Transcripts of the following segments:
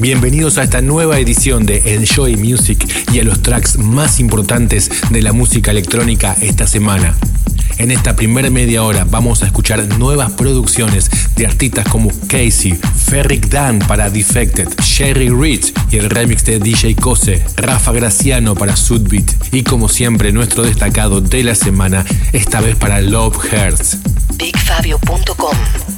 Bienvenidos a esta nueva edición de Enjoy Music y a los tracks más importantes de la música electrónica esta semana. En esta primera media hora vamos a escuchar nuevas producciones de artistas como Casey, Ferric Dan para Defected, Sherry Rich y el remix de DJ Kose, Rafa Graciano para Sudbeat y como siempre nuestro destacado de la semana, esta vez para Love Hearts. BigFabio.com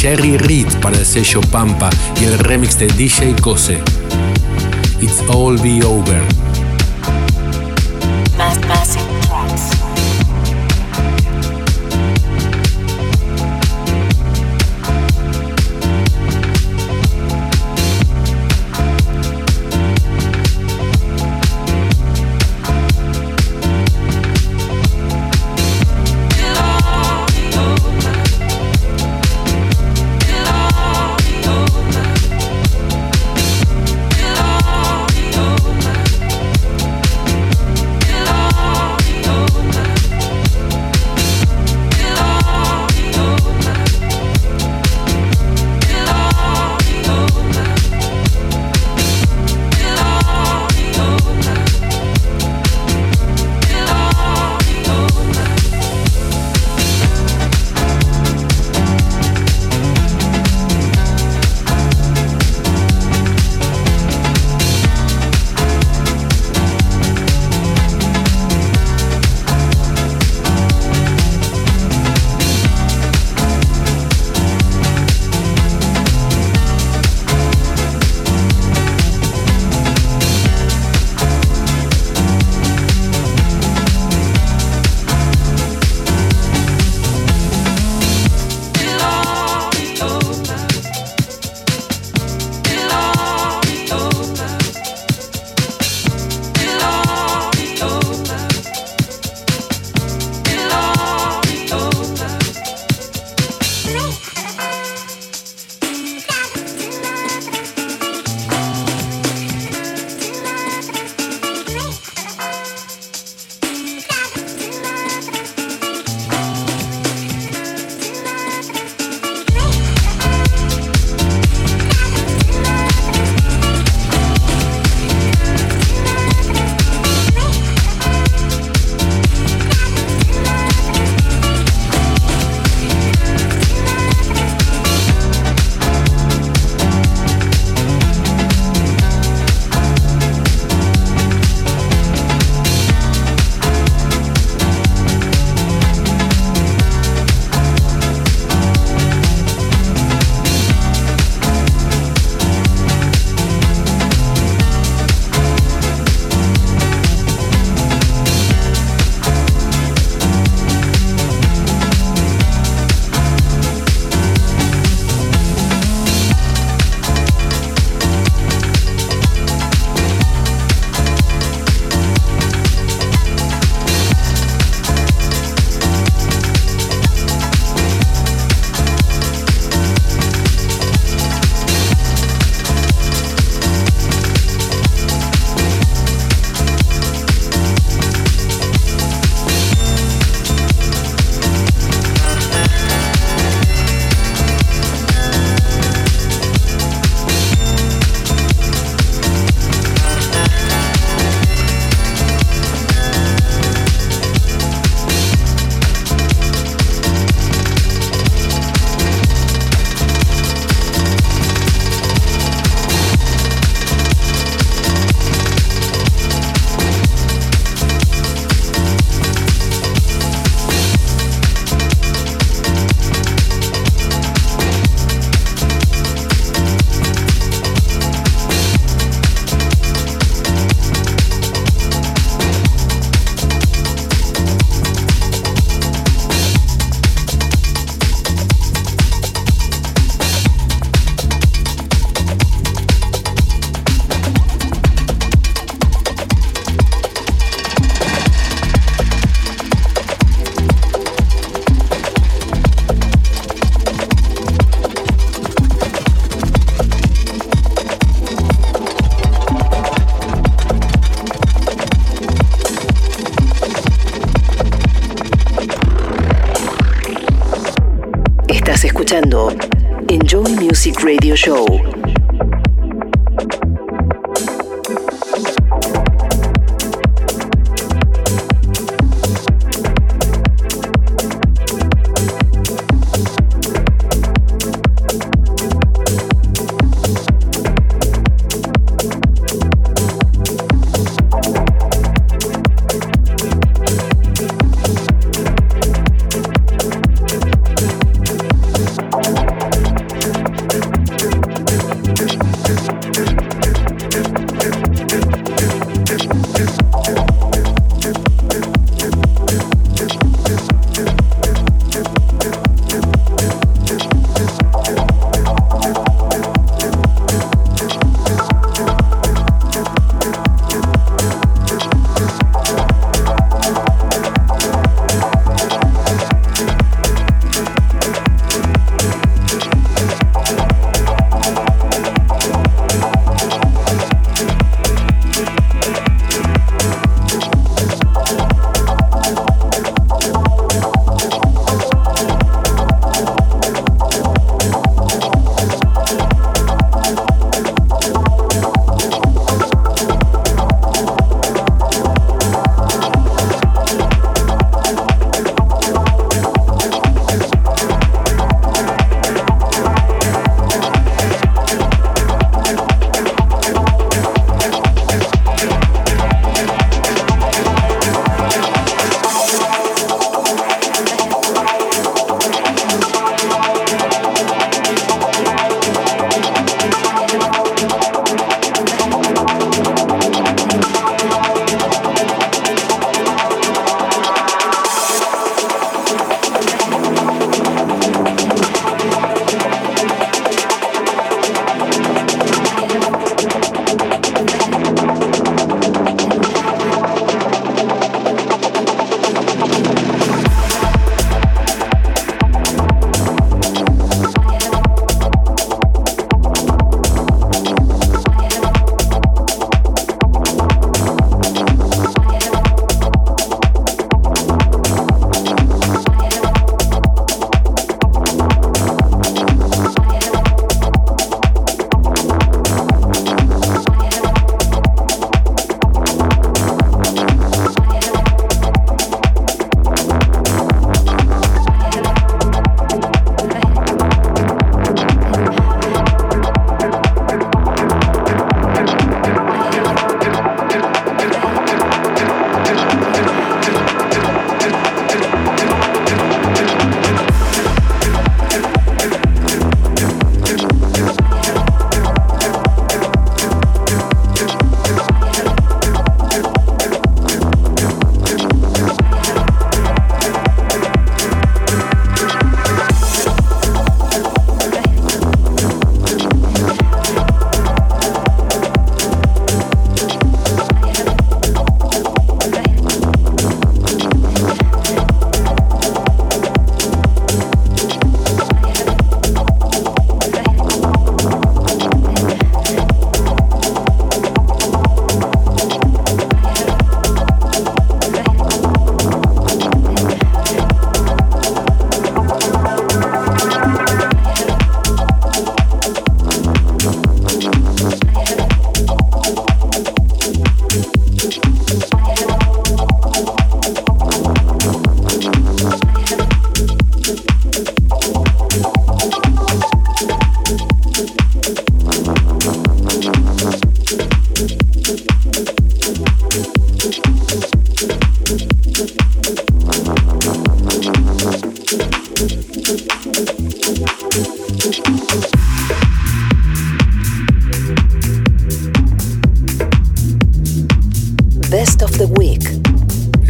Sherry Reed para el sello Pampa y el remix de DJ Kose. It's All Be Over.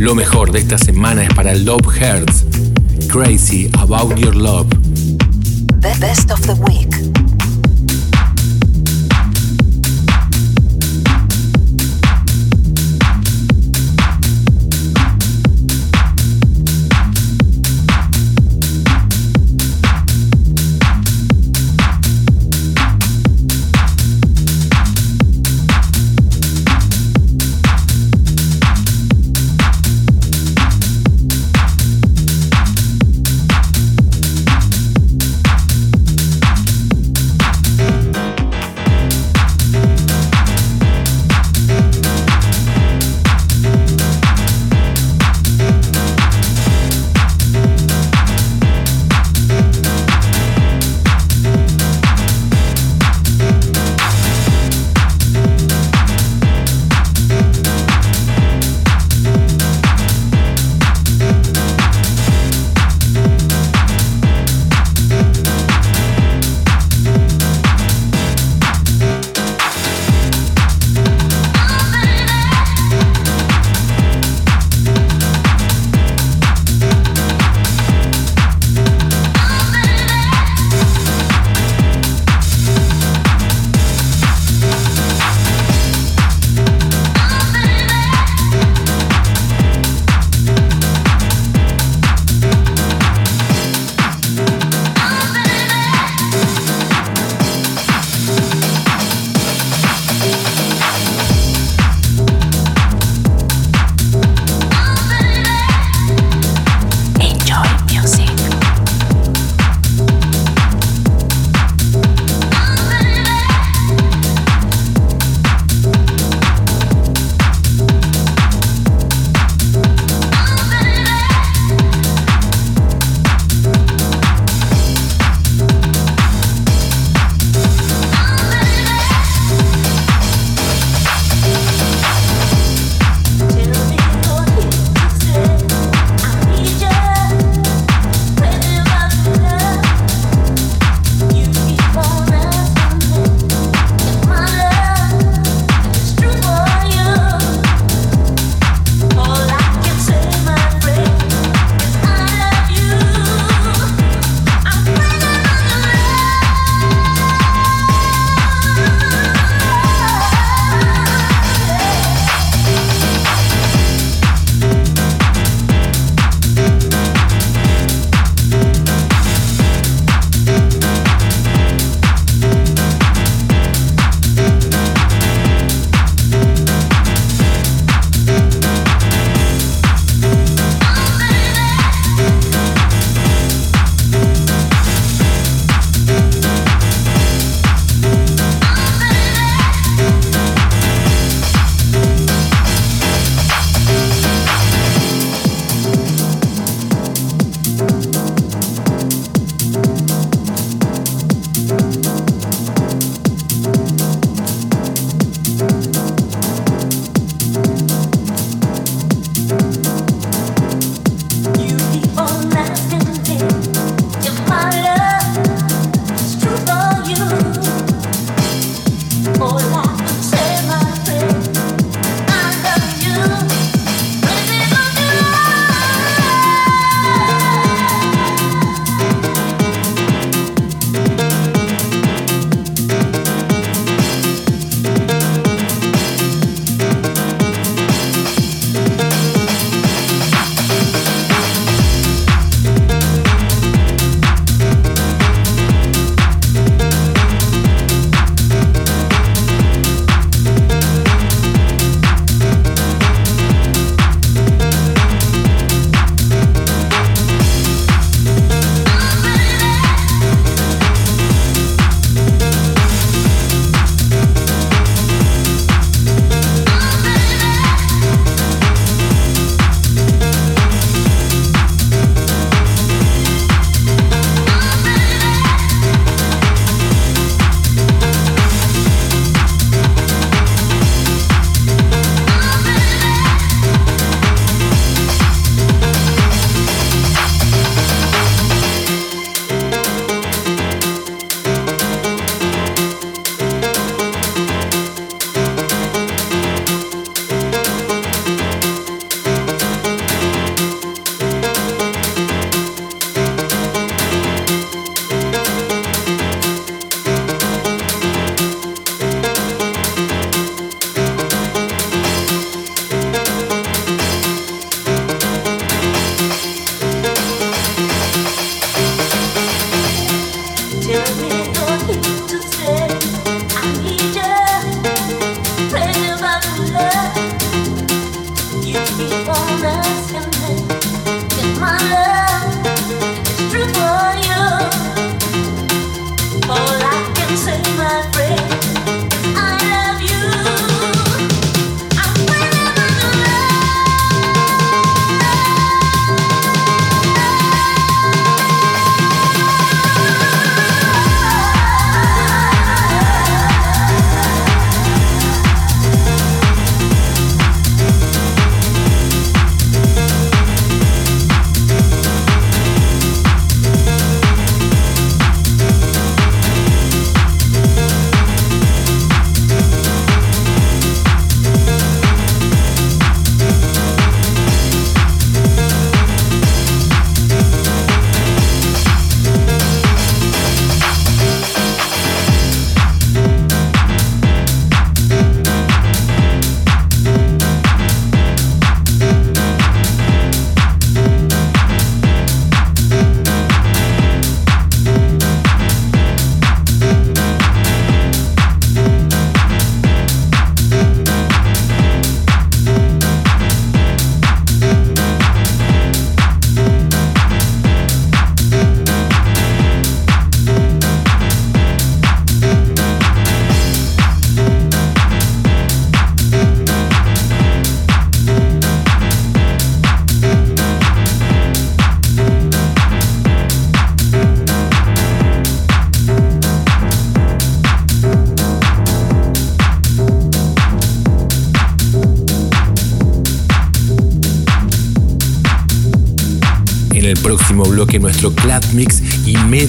Lo mejor de esta semana es para Love Hearts. Crazy About Your Love. The best of the week.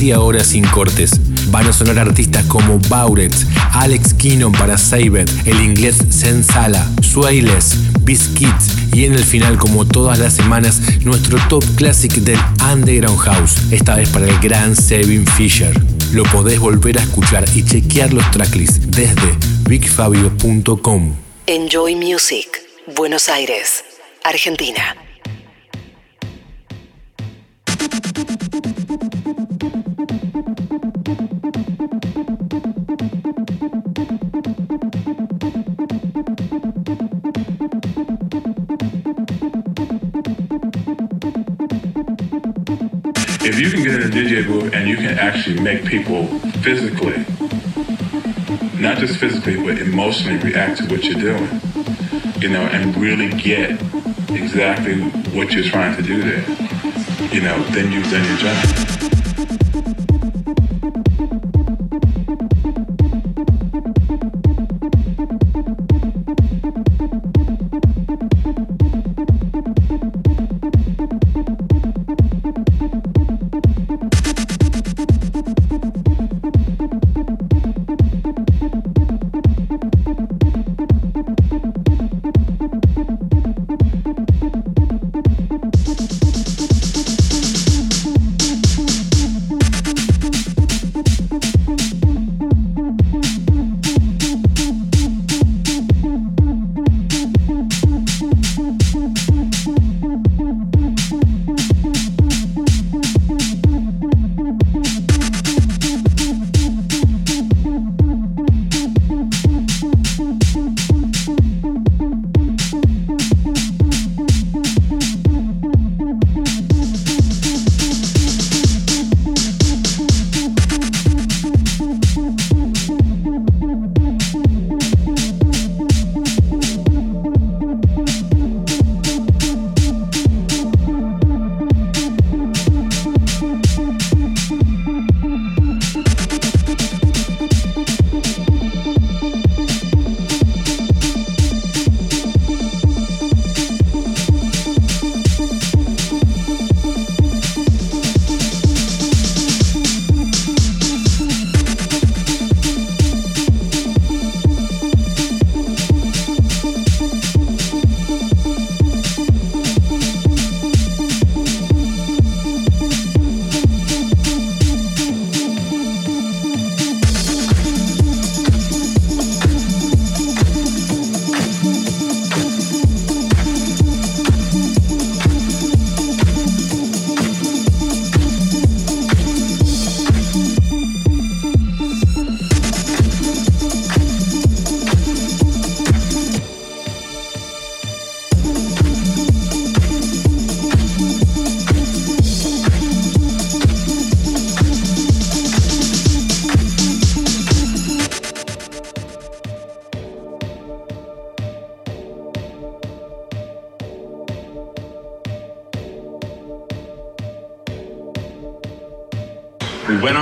Media hora sin cortes. Van a sonar artistas como Bauret, Alex Keenon para Saber, el inglés Sensala, Swailes, Biscuits y en el final, como todas las semanas, nuestro top classic del Underground House, esta vez para el gran Sevin Fisher. Lo podés volver a escuchar y chequear los tracklists desde bigfabio.com. Enjoy Music, Buenos Aires, Argentina. Booth and you can actually make people physically, not just physically, but emotionally react to what you're doing, you know, and really get exactly what you're trying to do there, you know, then you've done your job.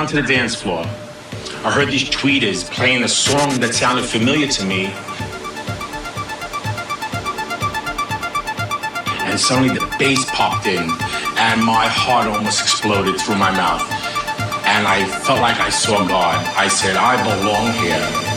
To the dance floor. I heard these tweeters playing a song that sounded familiar to me. And suddenly the bass popped in, and my heart almost exploded through my mouth. And I felt like I saw God. I said, I belong here.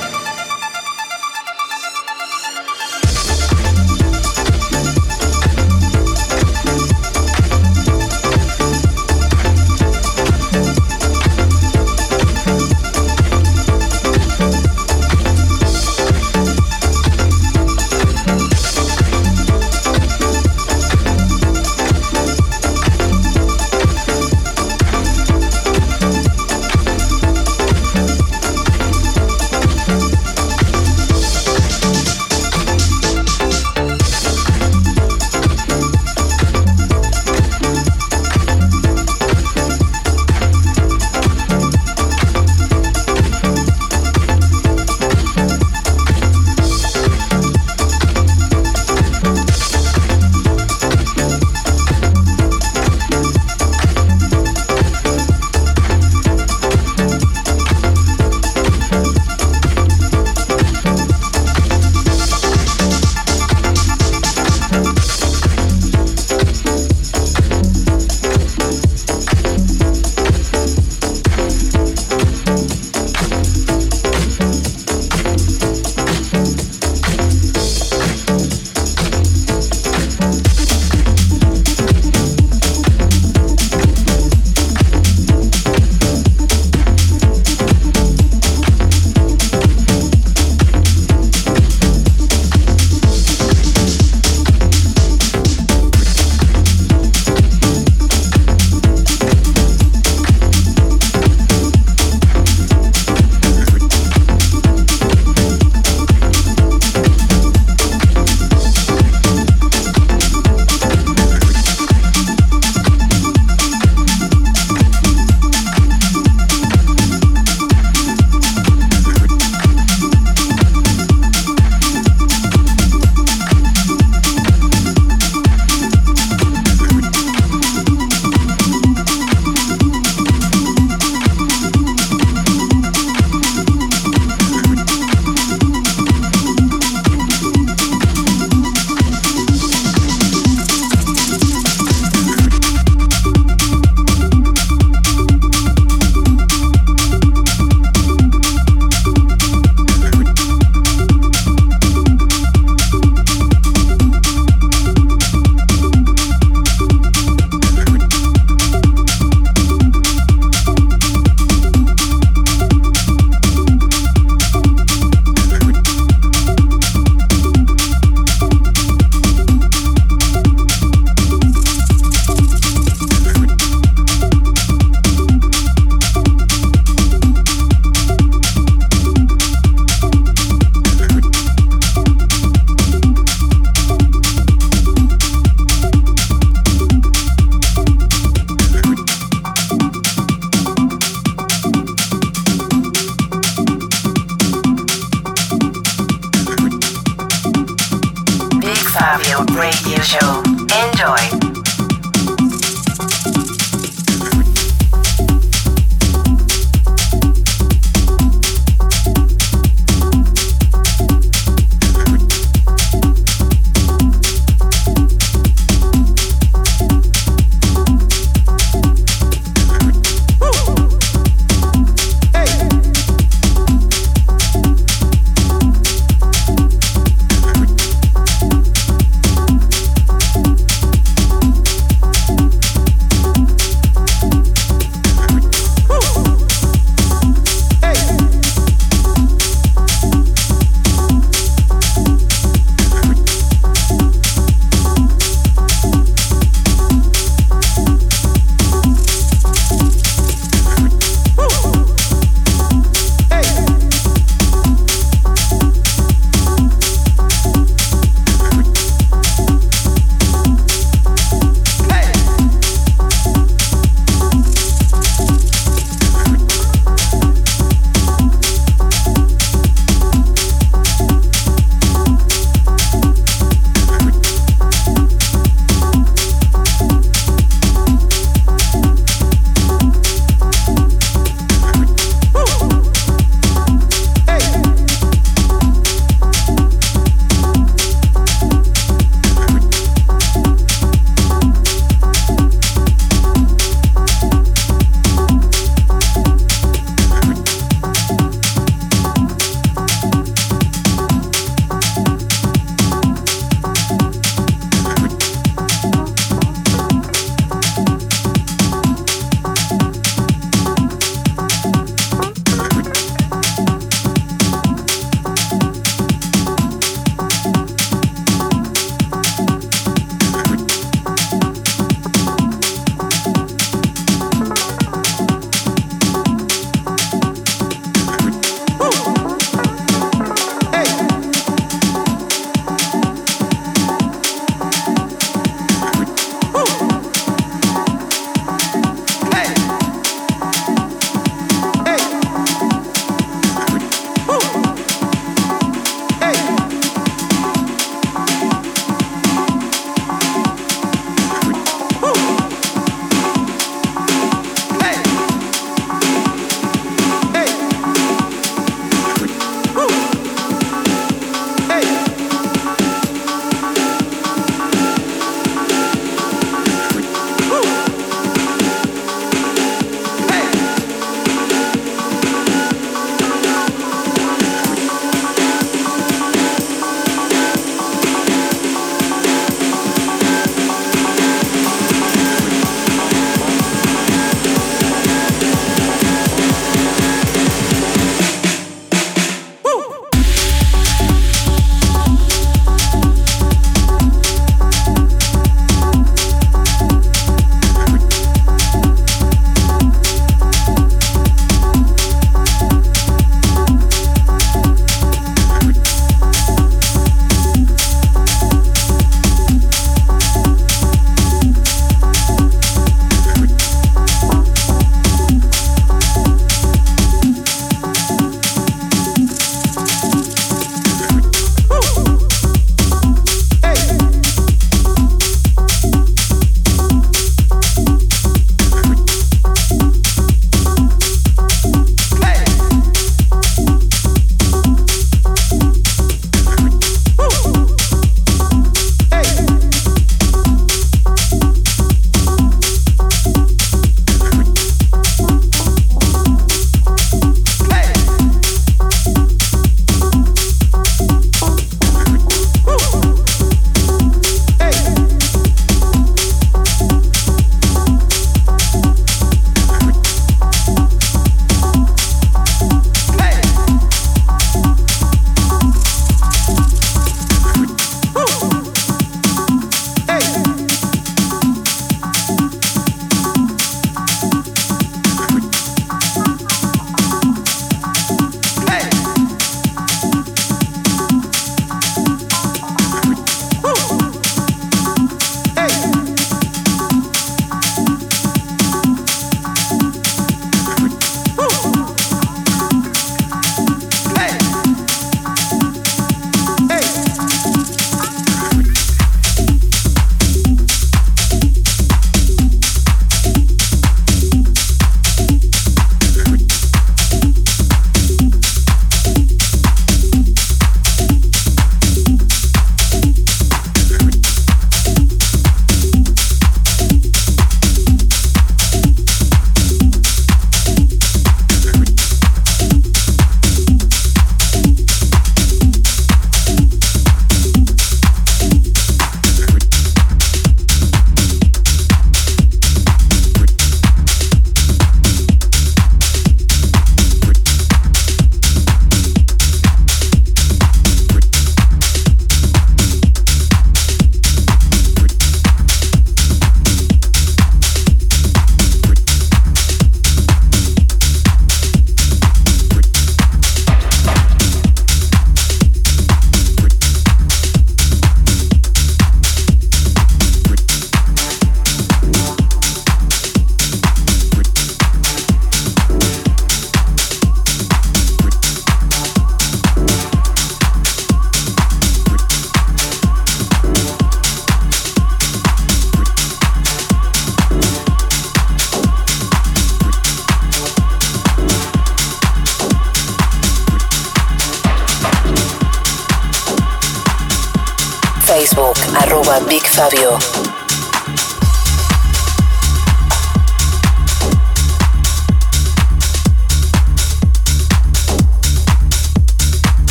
Big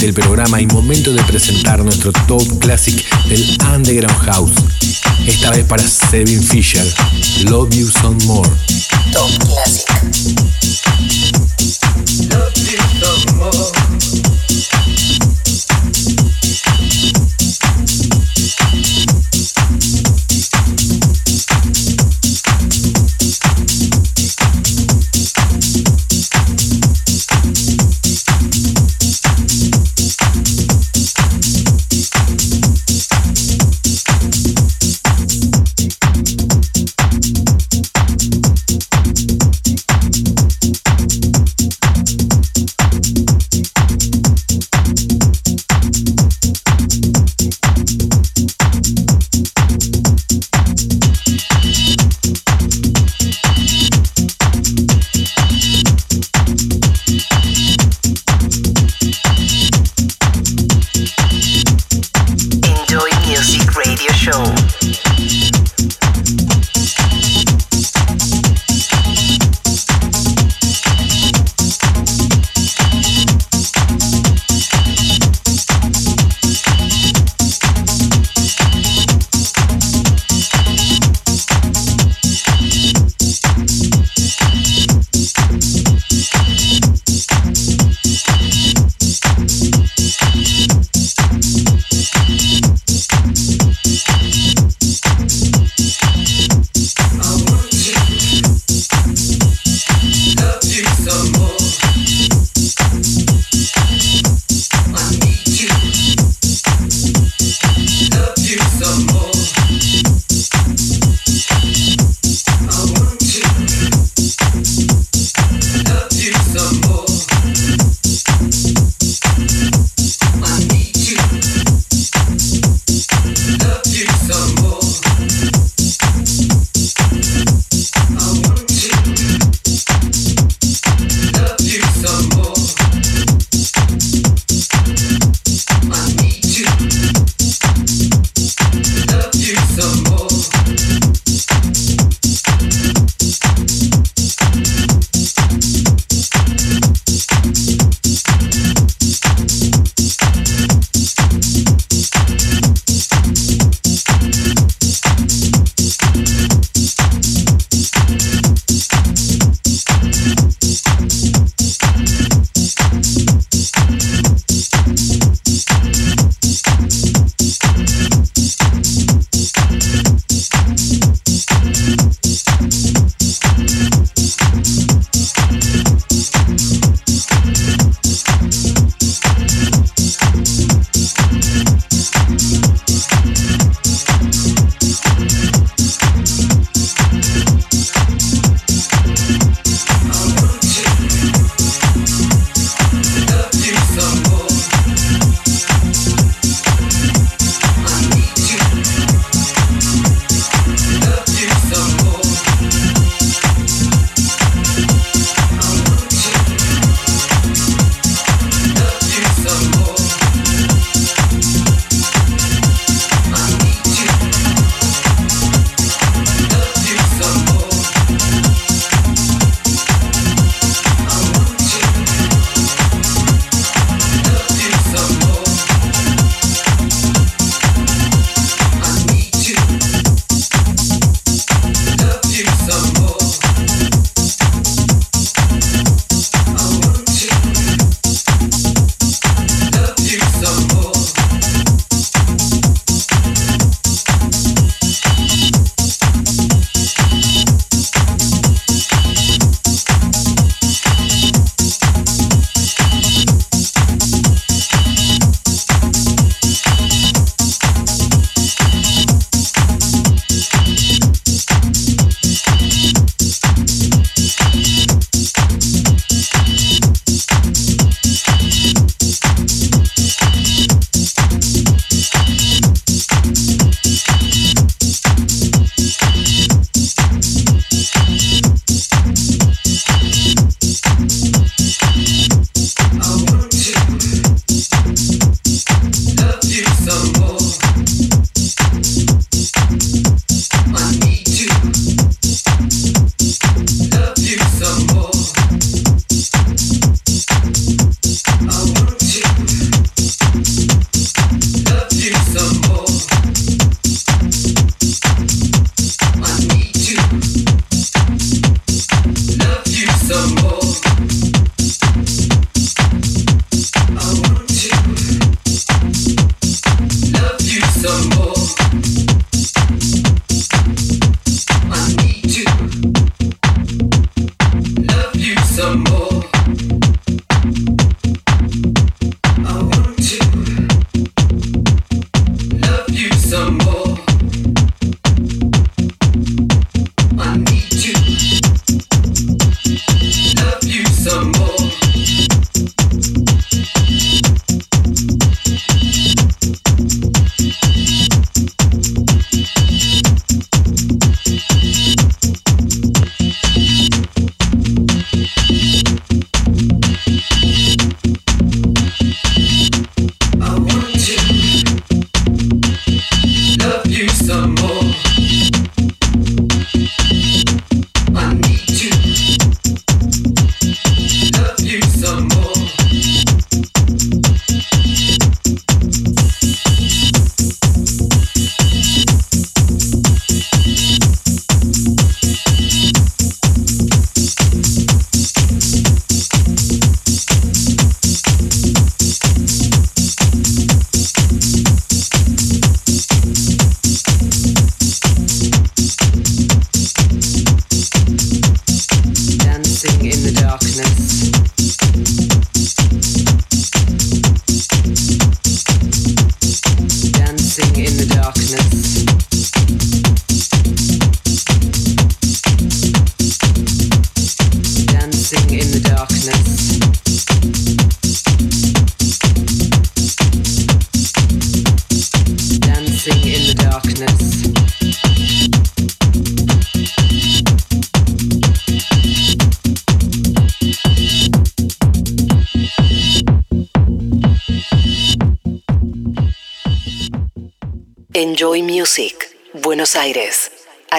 del programa y momento de presentar nuestro top classic del Underground House. Esta vez para Sevin Fisher, Love You Some More. Top Classic.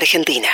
Argentina.